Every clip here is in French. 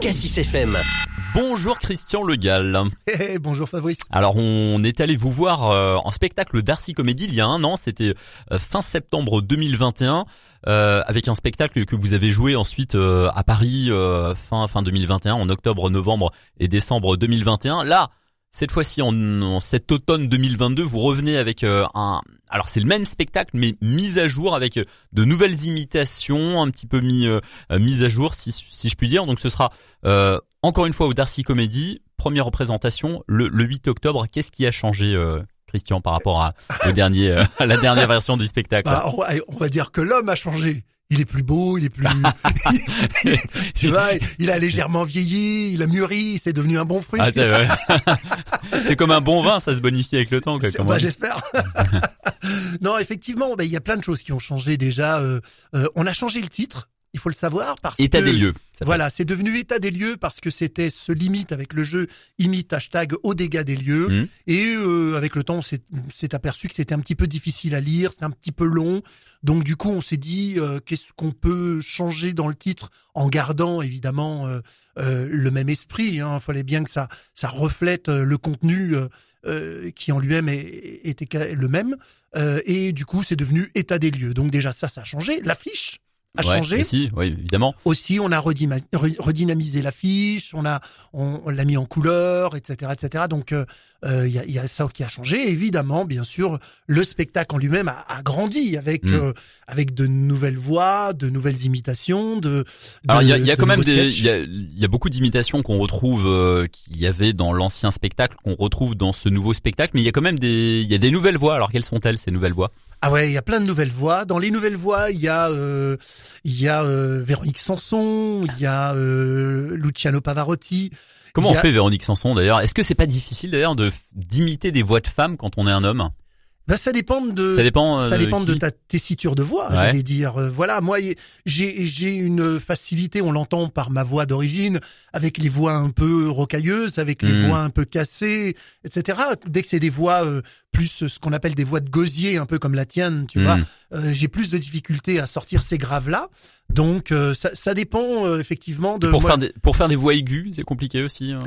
Cassis FM. Bonjour Christian Le Gall. Hey, bonjour Fabrice. Alors on est allé vous voir euh, en spectacle Darcy Comédie il y a un an, c'était euh, fin septembre 2021, euh, avec un spectacle que vous avez joué ensuite euh, à Paris euh, fin fin 2021, en octobre, novembre et décembre 2021. Là, cette fois-ci en, en cet automne 2022, vous revenez avec euh, un alors c'est le même spectacle mais mis à jour avec euh, de nouvelles imitations, un petit peu mis euh, euh, mis à jour si si je puis dire. Donc ce sera euh, encore une fois au Darcy Comedy, première représentation le, le 8 octobre. Qu'est-ce qui a changé euh, Christian par rapport à au dernier à la dernière version du spectacle? Bah, on va dire que l'homme a changé. Il est plus beau, il est plus, tu vois, il a légèrement vieilli, il a mûri, c'est devenu un bon fruit. Ah, c'est comme un bon vin, ça se bonifie avec le temps. Quoi, bah, j'espère. non, effectivement, bah, il y a plein de choses qui ont changé déjà. euh, euh, on a changé le titre, il faut le savoir parce État que des lieux. voilà, c'est devenu état des lieux parce que c'était ce limite avec le jeu imite hashtag au dégâts des lieux Mhm. et euh, avec le temps on s'est aperçu que c'était un petit peu difficile à lire, c'était un petit peu long. Donc du coup on s'est dit euh, qu'est-ce qu'on peut changer dans le titre en gardant évidemment euh, euh, le même esprit. Il fallait bien que ça ça reflète euh, le contenu euh, euh, qui en lui-même était le même. Euh, et du coup c'est devenu état des lieux. Donc déjà ça ça a changé. L'affiche a Ouais, changé. si, oui, évidemment. Aussi, on a redynamisé l'affiche, on a, on, on l'a mis en couleur, etc., etc. Donc, euh, euh, il y, a, il y a ça qui a changé. Évidemment, bien sûr, le spectacle en lui-même a, a grandi avec Mm. euh, avec de nouvelles voix, de nouvelles imitations, de. de- Alors il y a, il y a quand même des, il y a, il y a beaucoup d'imitations qu'on retrouve, euh, qu'il y avait dans l'ancien spectacle, qu'on retrouve dans ce nouveau spectacle, mais il y a quand même des, il y a des nouvelles voix. Alors quelles sont-elles ces nouvelles voix? Ah ouais, il y a plein de nouvelles voix. Dans les nouvelles voix, il y a euh, il y a euh, Véronique Sanson, il y a euh, Luciano Pavarotti. Comment on fait Véronique Sanson d'ailleurs? Est-ce que c'est pas difficile d'ailleurs de d'imiter des voix de femmes quand on est un homme? Ben, ça dépend de Ça dépend. euh, ça dépend de ta tessiture de voix, Ouais. j'allais dire. Euh, Voilà, moi j'ai j'ai une facilité, on l'entend par ma voix d'origine, avec les voix un peu rocailleuses, avec les Mhm. voix un peu cassées, etc. Dès que c'est des voix euh, plus ce qu'on appelle des voix de gosier, un peu comme la tienne, tu vois, Hmm. euh, j'ai plus de difficultés à sortir ces graves là. Donc ça, ça dépend effectivement de. Pour moi- faire des, pour faire des voix aiguës, c'est compliqué aussi. hein.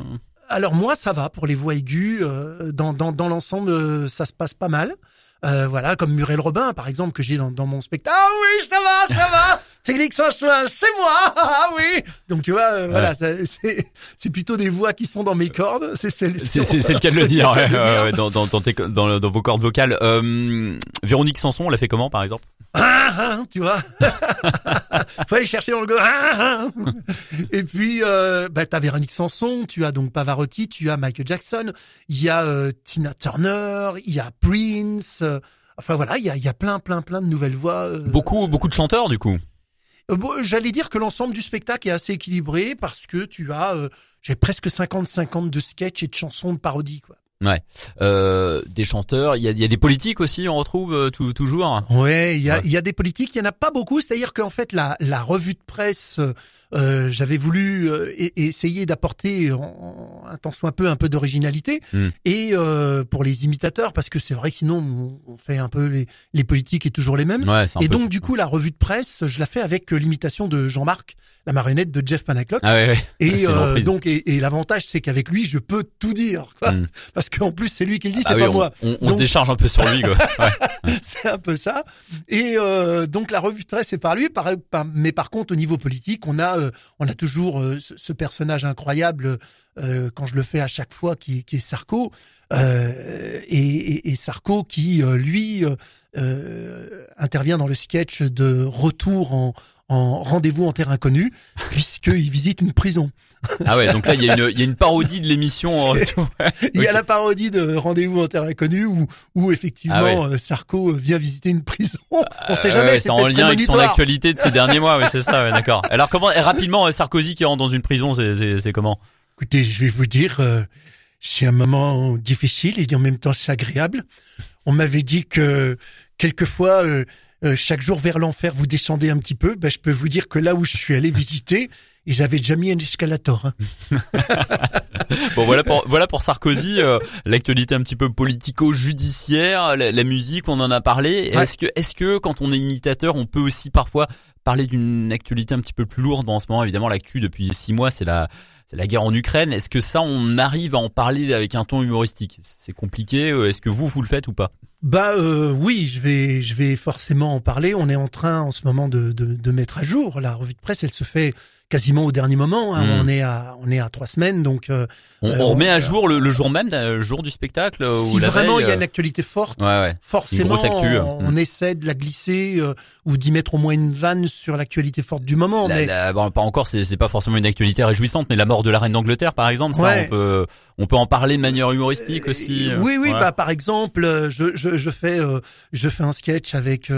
Alors moi, ça va pour les voix aiguës. euh, dans dans, dans l'ensemble, euh, ça se passe pas mal. Euh, voilà, comme Muriel Robin, par exemple, que j'ai dans, dans mon spectacle. Ah oui, ça va, ça va. C'est c'est moi. Ah oui. Donc tu vois, euh, voilà, c'est c'est plutôt des voix qui sont dans mes cordes. C'est C'est le cas de le dire, ouais, dans, dans, dans, tes- dans, dans vos cordes vocales. Euh, Véronique Sanson, on l'a fait comment par exemple? Ah, ah, tu vois. Faut aller chercher dans le go. Ah, ah. Et puis, euh, bah, t'as Véronique Sanson, tu as donc Pavarotti, tu as Michael Jackson, il y a euh, Tina Turner, il y a Prince. euh, enfin voilà, il y a, il y a plein, plein, plein de nouvelles voix. euh. Beaucoup beaucoup de chanteurs du coup. Bon, J'allais dire que l'ensemble du spectacle est assez équilibré parce que tu as, j'ai presque 50-50 de sketchs et de chansons de parodie, quoi. Ouais. Euh, des chanteurs, il y a, il y a des politiques aussi, on retrouve euh, tout- toujours. Ouais, il y a, Ouais. y a des politiques, il y en a pas beaucoup. C'est-à-dire qu'en fait, la, la revue de presse, euh, j'avais voulu euh, essayer d'apporter un tant soit peu un peu d'originalité Hmm. et euh, pour les imitateurs, parce que c'est vrai que sinon on- fait un peu les, les politiques et toujours les mêmes. Ouais, un Et peu- donc du coup, la revue de presse, je la fais avec l'imitation de Jean-Marc, la marionnette de Jeff Panaclock. Ah ouais, ouais. Et euh, reprise. donc et, et l'avantage c'est qu'avec lui je peux tout dire quoi. Hmm. parce qu'en plus c'est lui qui le dit Ah c'est oui, pas on, moi on- on se décharge un peu sur lui quoi. Ouais. c'est un peu ça. Et euh, donc la revue de presse c'est par lui, par, par- mais par contre au niveau politique, on a euh, on a toujours euh, ce, ce personnage incroyable euh, quand je le fais à chaque fois qui, qui est Sarko euh, et, et, et Sarko qui euh, lui intervient dans le sketch de retour en en rendez-vous en terre inconnue puisqu'il visite une prison. Ah ouais, donc là il y a une, il y a une parodie de l'émission. en retour. Ouais. Il y a la parodie de Rendez-vous en terre inconnue où, où effectivement Ah ouais. euh, Sarko vient visiter une prison. On sait Euh, jamais, ouais, c'est en lien avec son actualité de ces derniers mois, oui c'est ça, ouais, d'accord. Alors comment et rapidement euh, Sarkozy qui rentre dans une prison, c'est comment? Écoutez, je vais vous dire, euh, c'est un moment difficile et en même temps c'est agréable. On m'avait dit que quelquefois, euh, euh, chaque jour vers l'enfer, vous descendez un petit peu. Ben, je peux vous dire que là où je suis allé visiter, ils avaient déjà mis un escalator. hein. bon voilà pour voilà pour Sarkozy, euh, l'actualité un petit peu politico-judiciaire, la, musique, on en a parlé. Est-ce que est-ce que quand on est imitateur, on peut aussi parfois parler d'une actualité un petit peu plus lourde? En ce moment Évidemment, l'actu depuis six mois, c'est la c'est la guerre en Ukraine. Est-ce que ça, on arrive à en parler avec un ton humoristique? C'est compliqué. Euh, est-ce que vous vous le faites ou pas? Bah euh, oui, je vais je vais forcément en parler. On est en train en ce moment de, de, de mettre à jour la revue de presse. Elle se fait quasiment au dernier moment. Hein. Hmm. On est à on est à trois semaines, donc euh, on, on, remet à jour le, le, jour même, le jour du spectacle. Si vraiment il y a une actualité forte, ouais, ouais. forcément on, hmm. essaie de la glisser euh, ou d'y mettre au moins une vanne sur l'actualité forte du moment. mais bon, pas encore, c'est c'est pas forcément une actualité réjouissante, mais la mort de la reine d'Angleterre, par exemple, ça on peut on peut en parler de manière humoristique aussi. Oui, oui, bah par exemple, je je, je fais je fais un sketch avec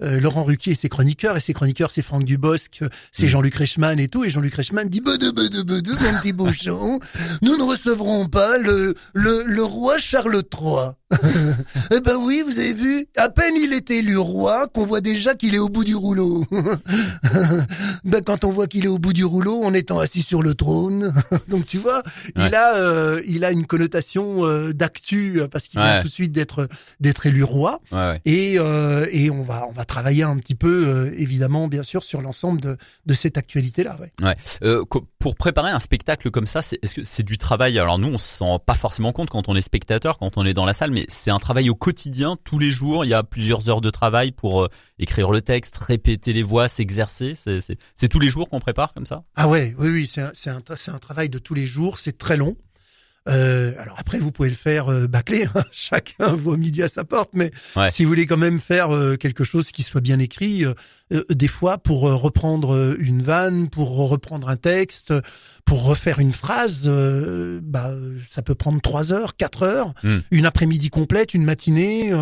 Laurent Ruquier et ses chroniqueurs et ses chroniqueurs c'est Franck Dubosc, c'est hmm. Jean-Luc Reichmann et tout et Jean-Luc Reichmann dit bedou bedou bedou un petit bouchon, nous ne recevrons pas le le, le roi Charles III. eh ben oui, vous avez vu, à peine il est élu roi qu'on voit déjà qu'il est au bout du rouleau. ben quand on voit qu'il est au bout du rouleau en étant assis sur le trône, donc tu vois, il a euh, il a une connotation euh, d'actu euh, parce qu'il vient tout de suite d'être d'être élu roi. et et on va on va travailler un petit peu évidemment bien sûr sur l'ensemble de de cette actualité là. Ouais. Pour préparer un spectacle comme ça, est-ce que c'est du travail? Alors nous, on se sent pas forcément compte quand on est spectateur, quand on est dans la salle mais c'est un travail au quotidien, tous les jours. Il y a plusieurs heures de travail pour euh, écrire le texte, répéter les voix, s'exercer. C'est tous les jours qu'on prépare comme ça? Ah ouais, oui, oui, c'est un, un, un travail de tous les jours. C'est très long. Euh, alors après, vous pouvez le faire euh, bâclé, hein. chacun voit midi à sa porte, mais si vous voulez quand même faire euh, quelque chose qui soit bien écrit, euh, des fois pour reprendre une vanne, pour reprendre un texte, pour refaire une phrase, bah ça peut prendre trois heures, quatre heures, hmm. une après-midi complète, une matinée,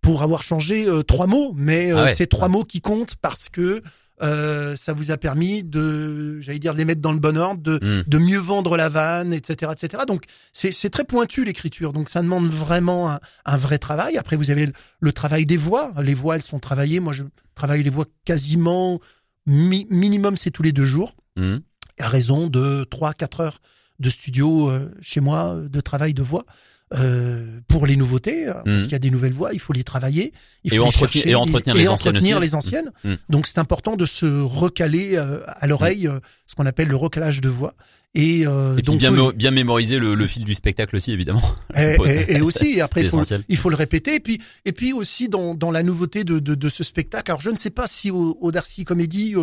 pour avoir changé trois mots, mais ah c'est trois mots qui comptent parce que euh, ça vous a permis de, j'allais dire, de les mettre dans le bon ordre, de, hmm. de mieux vendre la vanne, etc., etc. Donc c'est très pointu l'écriture. Donc ça demande vraiment un, un, vrai travail. Après vous avez le, travail des voix. Les voix elles sont travaillées. Moi je travaille les voix quasiment minimum c'est tous les deux jours. Mmh. À raison de trois quatre heures de studio euh, chez moi de travail de voix. Euh, pour les nouveautés, hein, parce mmh. qu'il y a des nouvelles voix, il faut les travailler, il faut et, entretenir, et entretenir les, entretenir les anciennes. Mmh. Donc c'est important de se recaler euh, à l'oreille, euh, ce qu'on appelle le recalage de voix. Et, euh, donc bien, bien mémoriser le, le, fil du spectacle aussi évidemment. Et, et, aussi après il faut, il faut, le répéter et puis et puis aussi dans, dans la nouveauté de, de, de, ce spectacle. Alors je ne sais pas si au, au Darcy Comédie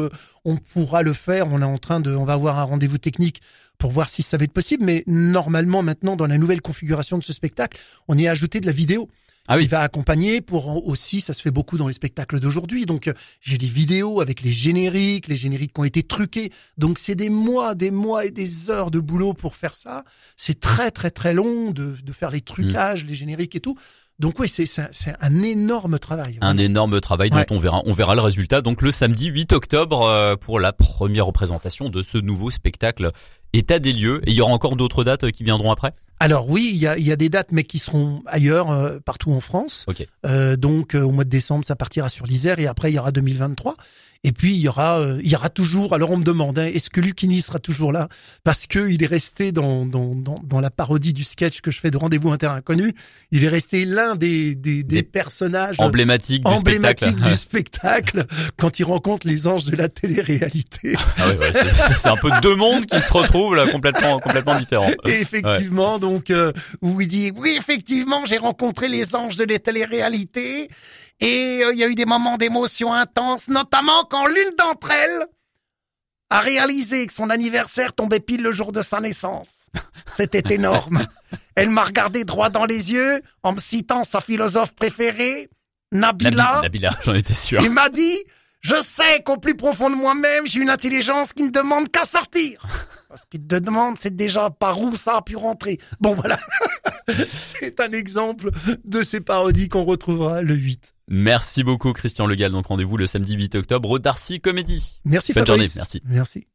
on pourra le faire. On est en train de on va avoir un rendez-vous technique pour voir si ça va être possible. Mais normalement, maintenant, dans la nouvelle configuration de ce spectacle, on y a ajouté de la vidéo. Ah oui. qui va accompagner pour aussi, ça se fait beaucoup dans les spectacles d'aujourd'hui. Donc euh, j'ai des vidéos avec les génériques, les génériques qui ont été truqués. Donc c'est des mois, des mois et des heures de boulot pour faire ça. C'est très très très long de, de faire les trucages, les génériques et tout. Donc oui, c'est c'est un énorme travail. Un énorme travail dont on verra on verra le résultat donc le samedi 8 octobre euh, pour la première représentation de ce nouveau spectacle état des lieux. Et il y aura encore d'autres dates qui viendront après? Alors oui, il y a, y a, des dates, mais qui seront ailleurs, euh, partout en France. Euh, donc euh, au mois de décembre, ça partira sur l'Isère et après il y aura 2023. Et puis il y aura, euh, il y aura toujours. Alors on me demande, hein, est-ce que Lucini sera toujours là? Parce que il est resté dans, dans, dans, dans, la parodie du sketch que je fais de Rendez-vous Inter Inconnu. Il est resté l'un des, des, des, personnages emblématiques, du, spectacle. du spectacle quand il rencontre les anges de la télé-réalité. Ah ouais, c'est un peu deux mondes qui se retrouvent là complètement complètement différents. Et effectivement, donc euh, où il dit oui effectivement j'ai rencontré les anges de la télé-réalité et euh, il y a eu des moments d'émotion intense, notamment quand l'une d'entre elles a réalisé que son anniversaire tombait pile le jour de sa naissance. C'était énorme. Elle m'a regardé droit dans les yeux en me citant sa philosophe préférée, Nabila. Nabila, j'en étais sûr. Il m'a dit, je sais qu'au plus profond de moi-même, j'ai une intelligence qui ne demande qu'à sortir. Ce qu'il te demande, c'est déjà par où ça a pu rentrer. Bon, voilà. c'est un exemple de ces parodies qu'on retrouvera le 8. Merci beaucoup Christian Legal. Donc rendez-vous le samedi 8 octobre au Darcy Comédie. Merci Bonne journée. Merci. Merci.